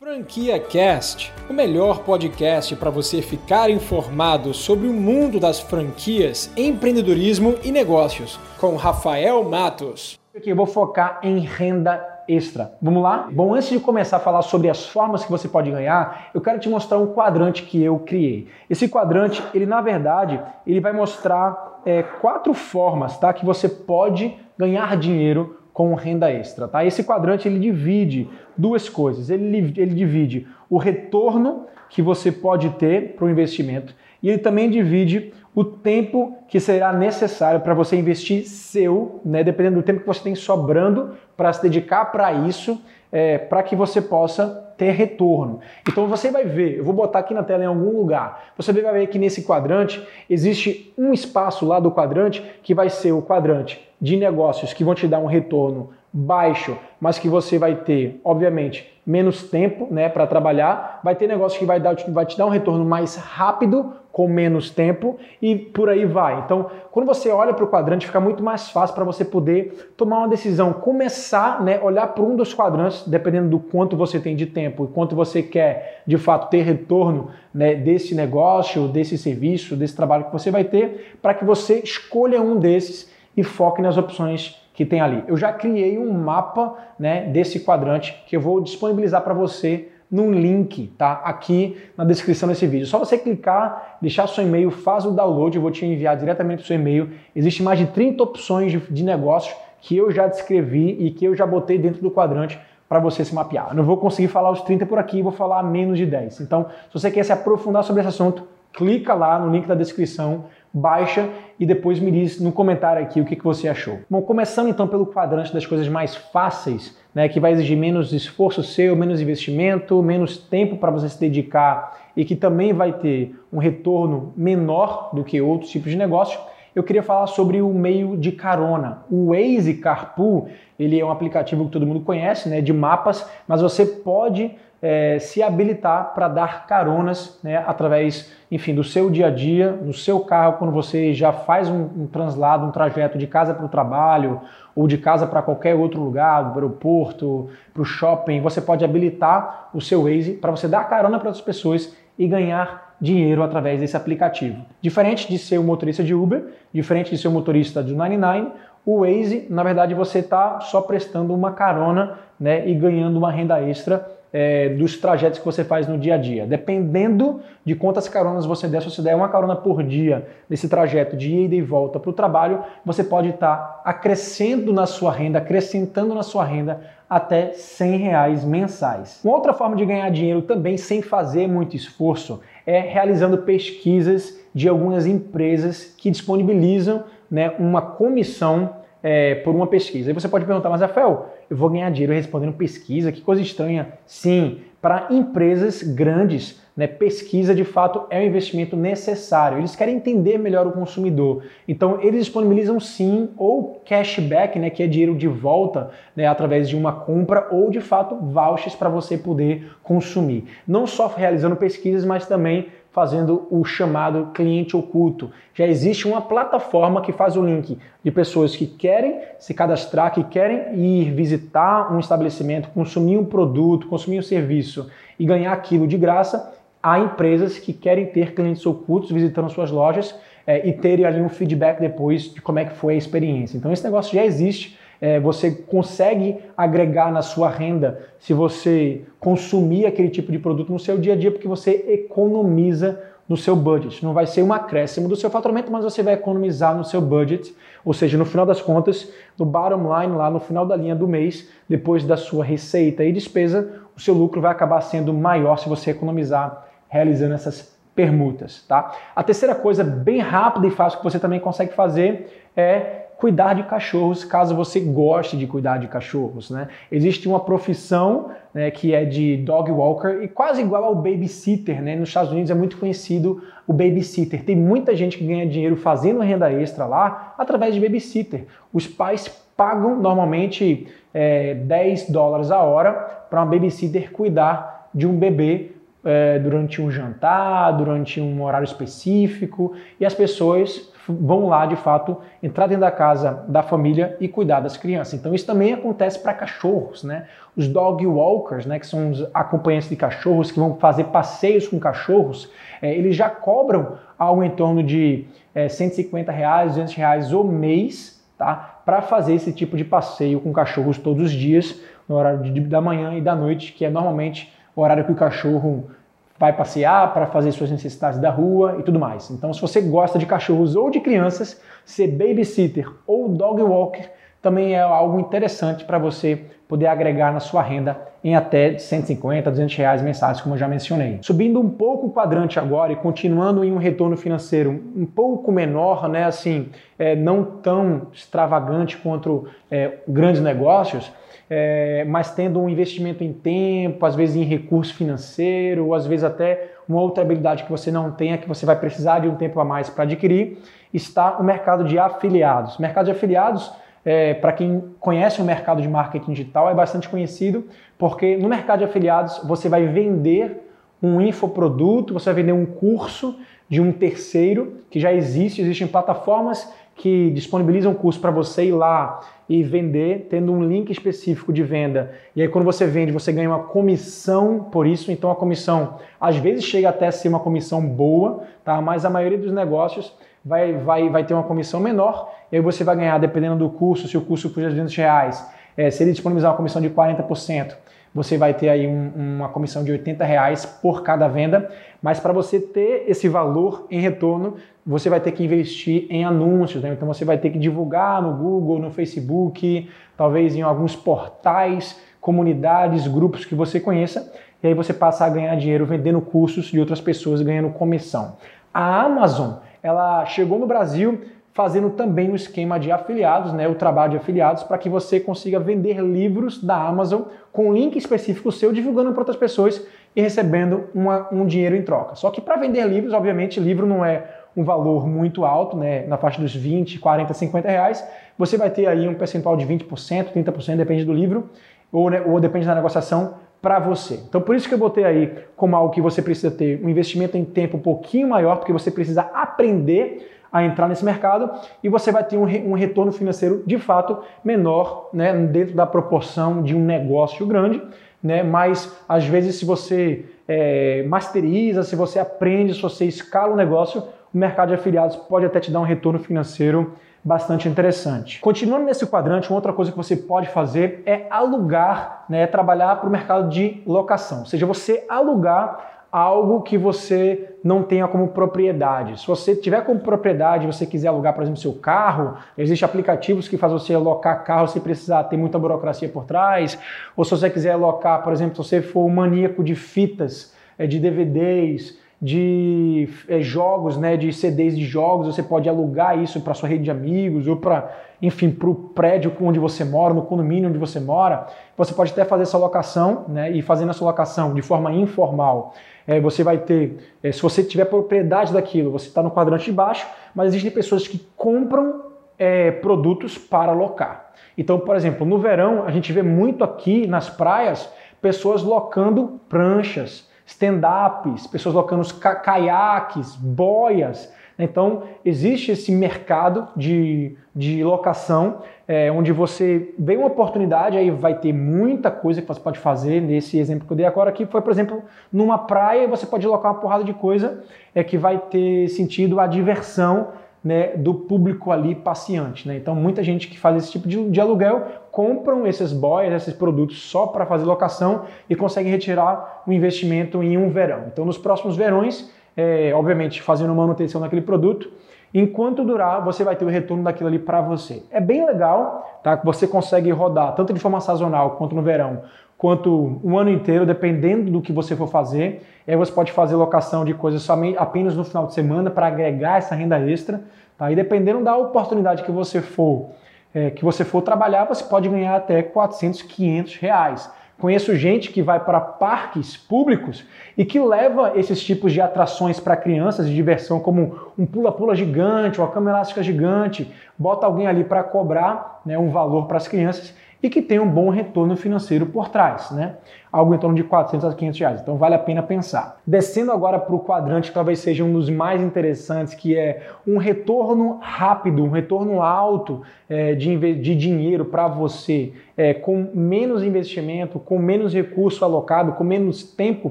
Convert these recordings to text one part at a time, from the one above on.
Franquia Cast, o melhor podcast para você ficar informado sobre o mundo das franquias, empreendedorismo e negócios, com Rafael Matos. Aqui eu vou focar em renda extra. Vamos lá? Bom, antes de começar a falar sobre as formas que você pode ganhar, eu quero te mostrar um quadrante que eu criei. Esse quadrante, ele na verdade, ele vai mostrar é, quatro formas, tá, que você pode ganhar dinheiro com renda extra. Tá? Esse quadrante ele divide duas coisas. Ele, ele divide o retorno que você pode ter para o investimento e ele também divide o tempo que será necessário para você investir seu, né, dependendo do tempo que você tem sobrando para se dedicar para isso, é, para que você possa ter retorno. Então você vai ver, eu vou botar aqui na tela em algum lugar, você vai ver que nesse quadrante existe um espaço lá do quadrante que vai ser o quadrante de negócios que vão te dar um retorno baixo, mas que você vai ter, obviamente, menos tempo né, para trabalhar, vai ter negócio que vai, dar, vai te dar um retorno mais rápido, com menos tempo e por aí vai. Então, quando você olha para o quadrante, fica muito mais fácil para você poder tomar uma decisão, começar, né, olhar para um dos quadrantes, dependendo do quanto você tem de tempo e quanto você quer, de fato, ter retorno né, desse negócio, desse serviço, desse trabalho que você vai ter, para que você escolha um desses e foque nas opções que tem ali. Eu já criei um mapa né, desse quadrante que eu vou disponibilizar para você num link, tá? Aqui na descrição desse vídeo. Só você clicar, deixar seu e-mail, faz o download, eu vou te enviar diretamente para o seu e-mail. Existem mais de 30 opções de, de negócio que eu já descrevi e que eu já botei dentro do quadrante para você se mapear. Eu não vou conseguir falar os 30 por aqui, vou falar menos de 10. Então, se você quer se aprofundar sobre esse assunto, clica lá no link da descrição, baixa e depois me diz no comentário aqui o que, que você achou. Bom, começando então pelo quadrante das coisas mais fáceis, né, que vai exigir menos esforço seu, menos investimento, menos tempo para você se dedicar e que também vai ter um retorno menor do que outros tipos de negócio, eu queria falar sobre o meio de carona. O Waze Carpool, ele é um aplicativo que todo mundo conhece, né, de mapas, mas você pode é, se habilitar para dar caronas né, através, enfim, do seu dia a dia, no seu carro, quando você já faz um, um translado, um trajeto de casa para o trabalho ou de casa para qualquer outro lugar, do aeroporto, para o shopping, você pode habilitar o seu Waze para você dar carona para outras pessoas e ganhar dinheiro através desse aplicativo. Diferente de ser um motorista de Uber, diferente de ser um motorista do 99, o Waze, na verdade, você está só prestando uma carona né, e ganhando uma renda extra é, dos trajetos que você faz no dia a dia. Dependendo de quantas caronas você der, se você der uma carona por dia nesse trajeto de ida e volta para o trabalho, você pode estar tá acrescendo na sua renda, acrescentando na sua renda até 100 reais mensais. Uma outra forma de ganhar dinheiro também sem fazer muito esforço é realizando pesquisas de algumas empresas que disponibilizam né, uma comissão é, por uma pesquisa. Aí você pode perguntar, mas Rafael, eu vou ganhar dinheiro respondendo pesquisa? Que coisa estranha. Sim, para empresas grandes, né, pesquisa de fato é um investimento necessário. Eles querem entender melhor o consumidor. Então, eles disponibilizam sim ou cashback, né, que é dinheiro de volta né, através de uma compra, ou de fato vouchers para você poder consumir. Não só realizando pesquisas, mas também fazendo o chamado cliente oculto. Já existe uma plataforma que faz o link de pessoas que querem se cadastrar, que querem ir visitar um estabelecimento, consumir um produto, consumir um serviço e ganhar aquilo de graça, a empresas que querem ter clientes ocultos visitando suas lojas é, e terem ali um feedback depois de como é que foi a experiência. Então esse negócio já existe é, você consegue agregar na sua renda se você consumir aquele tipo de produto no seu dia a dia, porque você economiza no seu budget. Não vai ser um acréscimo do seu faturamento, mas você vai economizar no seu budget, ou seja, no final das contas, no bottom line, lá no final da linha do mês, depois da sua receita e despesa, o seu lucro vai acabar sendo maior se você economizar realizando essas permutas, tá? A terceira coisa bem rápida e fácil que você também consegue fazer é cuidar de cachorros, caso você goste de cuidar de cachorros. Né? Existe uma profissão né, que é de dog walker e quase igual ao babysitter. Né? Nos Estados Unidos é muito conhecido o babysitter. Tem muita gente que ganha dinheiro fazendo renda extra lá através de babysitter. Os pais pagam normalmente é, 10 dólares a hora para uma babysitter cuidar de um bebê é, durante um jantar, durante um horário específico, e as pessoas vão lá de fato entrar dentro da casa da família e cuidar das crianças. Então isso também acontece para cachorros, né? Os dog walkers, né, que são os acompanhantes de cachorros que vão fazer passeios com cachorros, é, eles já cobram algo em torno de é, 150 reais, 200 reais o mês, tá? Para fazer esse tipo de passeio com cachorros todos os dias, no horário de, da manhã e da noite, que é normalmente o horário que o cachorro vai passear para fazer suas necessidades da rua e tudo mais. Então, se você gosta de cachorros ou de crianças, ser babysitter ou dog walker também é algo interessante para você poder agregar na sua renda em até 150, 200 reais mensais, como eu já mencionei. Subindo um pouco o quadrante agora e continuando em um retorno financeiro um pouco menor, né, assim, é, não tão extravagante quanto é, grandes negócios, é, mas tendo um investimento em tempo, às vezes em recurso financeiro, ou às vezes até uma outra habilidade que você não tenha, que você vai precisar de um tempo a mais para adquirir, está o mercado de afiliados. O mercado de afiliados, é, para quem conhece o mercado de marketing digital, é bastante conhecido, porque no mercado de afiliados você vai vender um infoproduto, você vai vender um curso de um terceiro que já existe, existem plataformas que disponibilizam curso para você ir lá e vender, tendo um link específico de venda. E aí, quando você vende, você ganha uma comissão por isso. Então, a comissão às vezes chega até a ser uma comissão boa, tá? mas a maioria dos negócios vai, vai, vai ter uma comissão menor. E aí, você vai ganhar, dependendo do curso, se o curso custa 200 reais, é, se ele disponibilizar uma comissão de 40%, você vai ter aí um, uma comissão de 80 reais por cada venda, mas para você ter esse valor em retorno, você vai ter que investir em anúncios, né? então você vai ter que divulgar no Google, no Facebook, talvez em alguns portais, comunidades, grupos que você conheça, e aí você passa a ganhar dinheiro vendendo cursos de outras pessoas, ganhando comissão. A Amazon, ela chegou no Brasil fazendo também o um esquema de afiliados, né, o trabalho de afiliados, para que você consiga vender livros da Amazon com link específico seu, divulgando para outras pessoas e recebendo uma, um dinheiro em troca. Só que para vender livros, obviamente, livro não é um valor muito alto, né, na faixa dos 20, 40, 50 reais, você vai ter aí um percentual de 20%, 30%, depende do livro, ou, né, ou depende da negociação, para você. Então, por isso que eu botei aí como algo que você precisa ter um investimento em tempo um pouquinho maior, porque você precisa aprender a entrar nesse mercado e você vai ter um, um retorno financeiro de fato menor, né, dentro da proporção de um negócio grande, né, mas às vezes se você é, masteriza, se você aprende, se você escala o negócio, o mercado de afiliados pode até te dar um retorno financeiro bastante interessante. Continuando nesse quadrante, uma outra coisa que você pode fazer é alugar, né, trabalhar para o mercado de locação, ou seja, você alugar algo que você não tenha como propriedade. Se você tiver como propriedade, você quiser alugar, por exemplo, seu carro, existem aplicativos que fazem você alocar carro sem precisar ter muita burocracia por trás. Ou se você quiser alocar, por exemplo, se você for um maníaco de fitas, é, de DVDs, de é, jogos, né, de CDs de jogos, você pode alugar isso para sua rede de amigos ou para, enfim, para o prédio onde você mora, no condomínio onde você mora. Você pode até fazer essa locação, né, e fazendo essa locação de forma informal, é, você vai ter, é, se você tiver propriedade daquilo, você está no quadrante de baixo, mas existem pessoas que compram é, produtos para locar. Então, por exemplo, no verão a gente vê muito aqui nas praias pessoas locando pranchas, stand-ups, pessoas locando ca caiaques, boias. Então, existe esse mercado de, de locação é, onde você vê uma oportunidade, aí vai ter muita coisa que você pode fazer. Nesse exemplo que eu dei agora aqui, foi, por exemplo, numa praia, você pode locar uma porrada de coisa é, que vai ter sentido a diversão né, do público ali passeante. Né? Então, muita gente que faz esse tipo de, de aluguel compram esses boys, esses produtos só para fazer locação e conseguem retirar o investimento em um verão. Então, nos próximos verões, é, obviamente, fazendo manutenção daquele produto, enquanto durar, você vai ter o retorno daquilo ali para você. É bem legal, tá? Você consegue rodar tanto de forma sazonal quanto no verão, quanto um ano inteiro, dependendo do que você for fazer. E aí você pode fazer locação de coisas somente apenas no final de semana para agregar essa renda extra, tá? E dependendo da oportunidade que você for é, que você for trabalhar, você pode ganhar até 400, 500 reais. Conheço gente que vai para parques públicos e que leva esses tipos de atrações para crianças de diversão, como um pula-pula gigante, uma cama elástica gigante, bota alguém ali para cobrar né, um valor para as crianças e que tem um bom retorno financeiro por trás, né? Algo em torno de 400 a 500 reais. Então vale a pena pensar. Descendo agora para o quadrante que talvez seja um dos mais interessantes, que é um retorno rápido, um retorno alto é, de, de dinheiro para você, é, com menos investimento, com menos recurso alocado, com menos tempo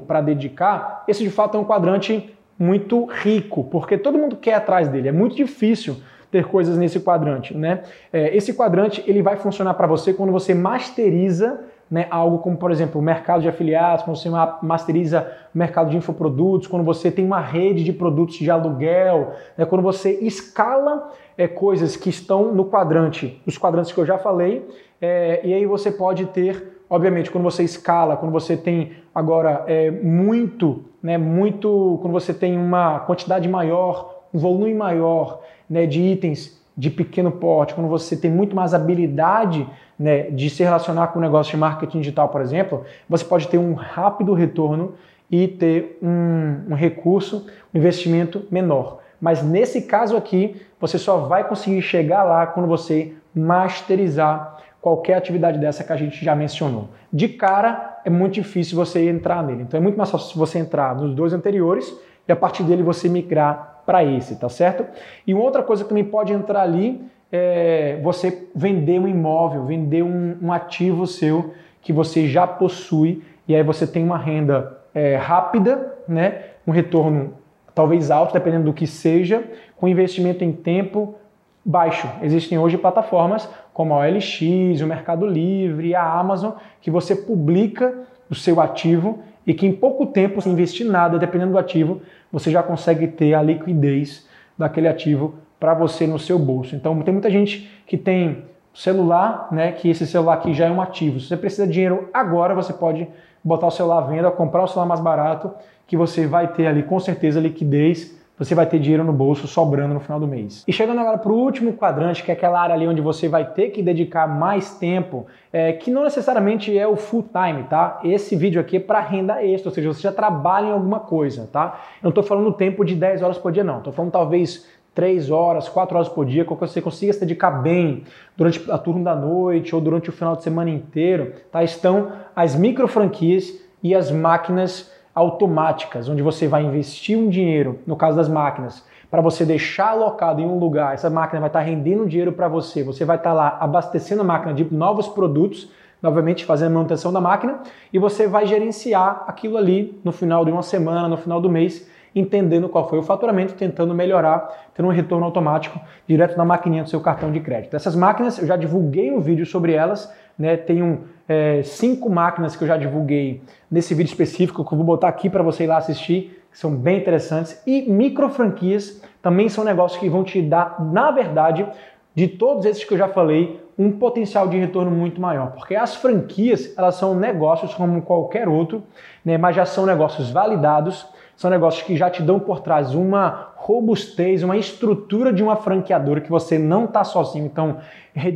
para dedicar. Esse de fato é um quadrante muito rico, porque todo mundo quer atrás dele. É muito difícil ter coisas nesse quadrante, né? É, esse quadrante ele vai funcionar para você quando você masteriza né, algo como, por exemplo, o mercado de afiliados, quando você masteriza o mercado de infoprodutos, quando você tem uma rede de produtos de aluguel, né, quando você escala é, coisas que estão no quadrante, os quadrantes que eu já falei, é, e aí você pode ter, obviamente, quando você escala, quando você tem agora é, muito, né, muito, quando você tem uma quantidade maior, um volume maior né, de itens de pequeno porte, quando você tem muito mais habilidade né, de se relacionar com o negócio de marketing digital, por exemplo, você pode ter um rápido retorno e ter um, um recurso, um investimento menor. Mas nesse caso aqui, você só vai conseguir chegar lá quando você masterizar qualquer atividade dessa que a gente já mencionou. De cara, é muito difícil você entrar nele. Então é muito mais fácil você entrar nos dois anteriores e a partir dele você migrar para esse, tá certo? E outra coisa que também pode entrar ali é você vender um imóvel, vender um, um ativo seu que você já possui e aí você tem uma renda é, rápida, né? Um retorno talvez alto, dependendo do que seja, com investimento em tempo baixo. Existem hoje plataformas como a OLX, o Mercado Livre, a Amazon, que você publica o seu ativo e que em pouco tempo, sem investir nada, dependendo do ativo, você já consegue ter a liquidez daquele ativo para você no seu bolso. Então tem muita gente que tem celular, né, que esse celular aqui já é um ativo. Se você precisa de dinheiro agora, você pode botar o celular à venda, comprar o celular mais barato, que você vai ter ali com certeza liquidez você vai ter dinheiro no bolso sobrando no final do mês. E chegando agora para o último quadrante, que é aquela área ali onde você vai ter que dedicar mais tempo, é, que não necessariamente é o full time, tá? Esse vídeo aqui é para renda extra, ou seja, você já trabalha em alguma coisa, tá? Eu não estou falando tempo de 10 horas por dia, não. Estou falando talvez 3 horas, 4 horas por dia, que você consiga se dedicar bem durante a turno da noite ou durante o final de semana inteiro, tá? Estão as micro franquias e as máquinas automáticas, onde você vai investir um dinheiro, no caso das máquinas, para você deixar alocado em um lugar, essa máquina vai estar rendendo dinheiro para você, você vai estar lá abastecendo a máquina de novos produtos, novamente fazendo a manutenção da máquina, e você vai gerenciar aquilo ali no final de uma semana, no final do mês, entendendo qual foi o faturamento, tentando melhorar, tendo um retorno automático direto na maquininha do seu cartão de crédito. Essas máquinas, eu já divulguei um vídeo sobre elas, né? Tenho é, cinco máquinas que eu já divulguei nesse vídeo específico, que eu vou botar aqui para você ir lá assistir, que são bem interessantes. E micro franquias também são negócios que vão te dar, na verdade, de todos esses que eu já falei, um potencial de retorno muito maior, porque as franquias elas são negócios como qualquer outro, né, mas já são negócios validados, são negócios que já te dão por trás uma robustez, uma estrutura de uma franqueadora que você não está sozinho, então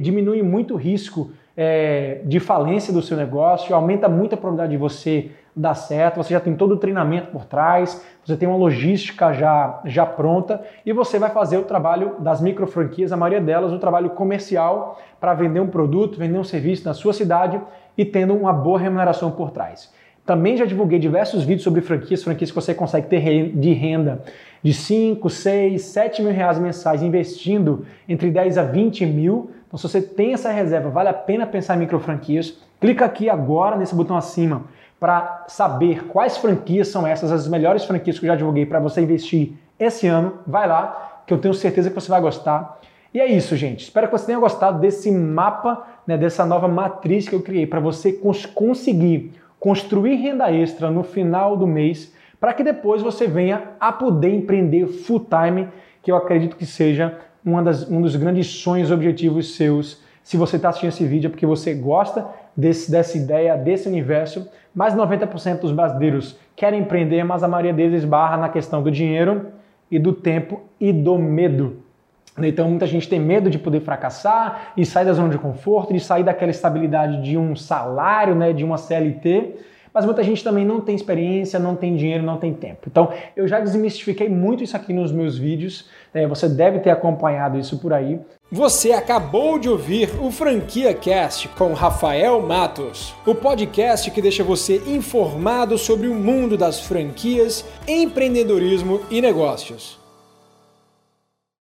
diminui muito o risco é, de falência do seu negócio, aumenta muito a probabilidade de você dar certo, você já tem todo o treinamento por trás, você tem uma logística já, já pronta e você vai fazer o trabalho das micro franquias, a maioria delas, o trabalho comercial para vender um produto, vender um serviço na sua cidade e tendo uma boa remuneração por trás. Também já divulguei diversos vídeos sobre franquias, franquias que você consegue ter de renda de 5, 6, 7 mil reais mensais investindo entre 10 a 20 mil então, se você tem essa reserva, vale a pena pensar em micro franquias. Clica aqui agora nesse botão acima para saber quais franquias são essas, as melhores franquias que eu já divulguei para você investir esse ano. Vai lá, que eu tenho certeza que você vai gostar. E é isso, gente. Espero que você tenha gostado desse mapa, né, dessa nova matriz que eu criei para você cons conseguir construir renda extra no final do mês, para que depois você venha a poder empreender full time, que eu acredito que seja das, um dos grandes sonhos e objetivos seus. Se você está assistindo esse vídeo é porque você gosta desse, dessa ideia, desse universo. Mais 90% dos brasileiros querem empreender, mas a maioria deles esbarra na questão do dinheiro e do tempo e do medo. Então muita gente tem medo de poder fracassar e sair da zona de conforto, de sair daquela estabilidade de um salário, né, de uma CLT, mas muita gente também não tem experiência, não tem dinheiro, não tem tempo. Então, eu já desmistifiquei muito isso aqui nos meus vídeos, né? você deve ter acompanhado isso por aí. Você acabou de ouvir o Franquia Cast com Rafael Matos, o podcast que deixa você informado sobre o mundo das franquias, empreendedorismo e negócios.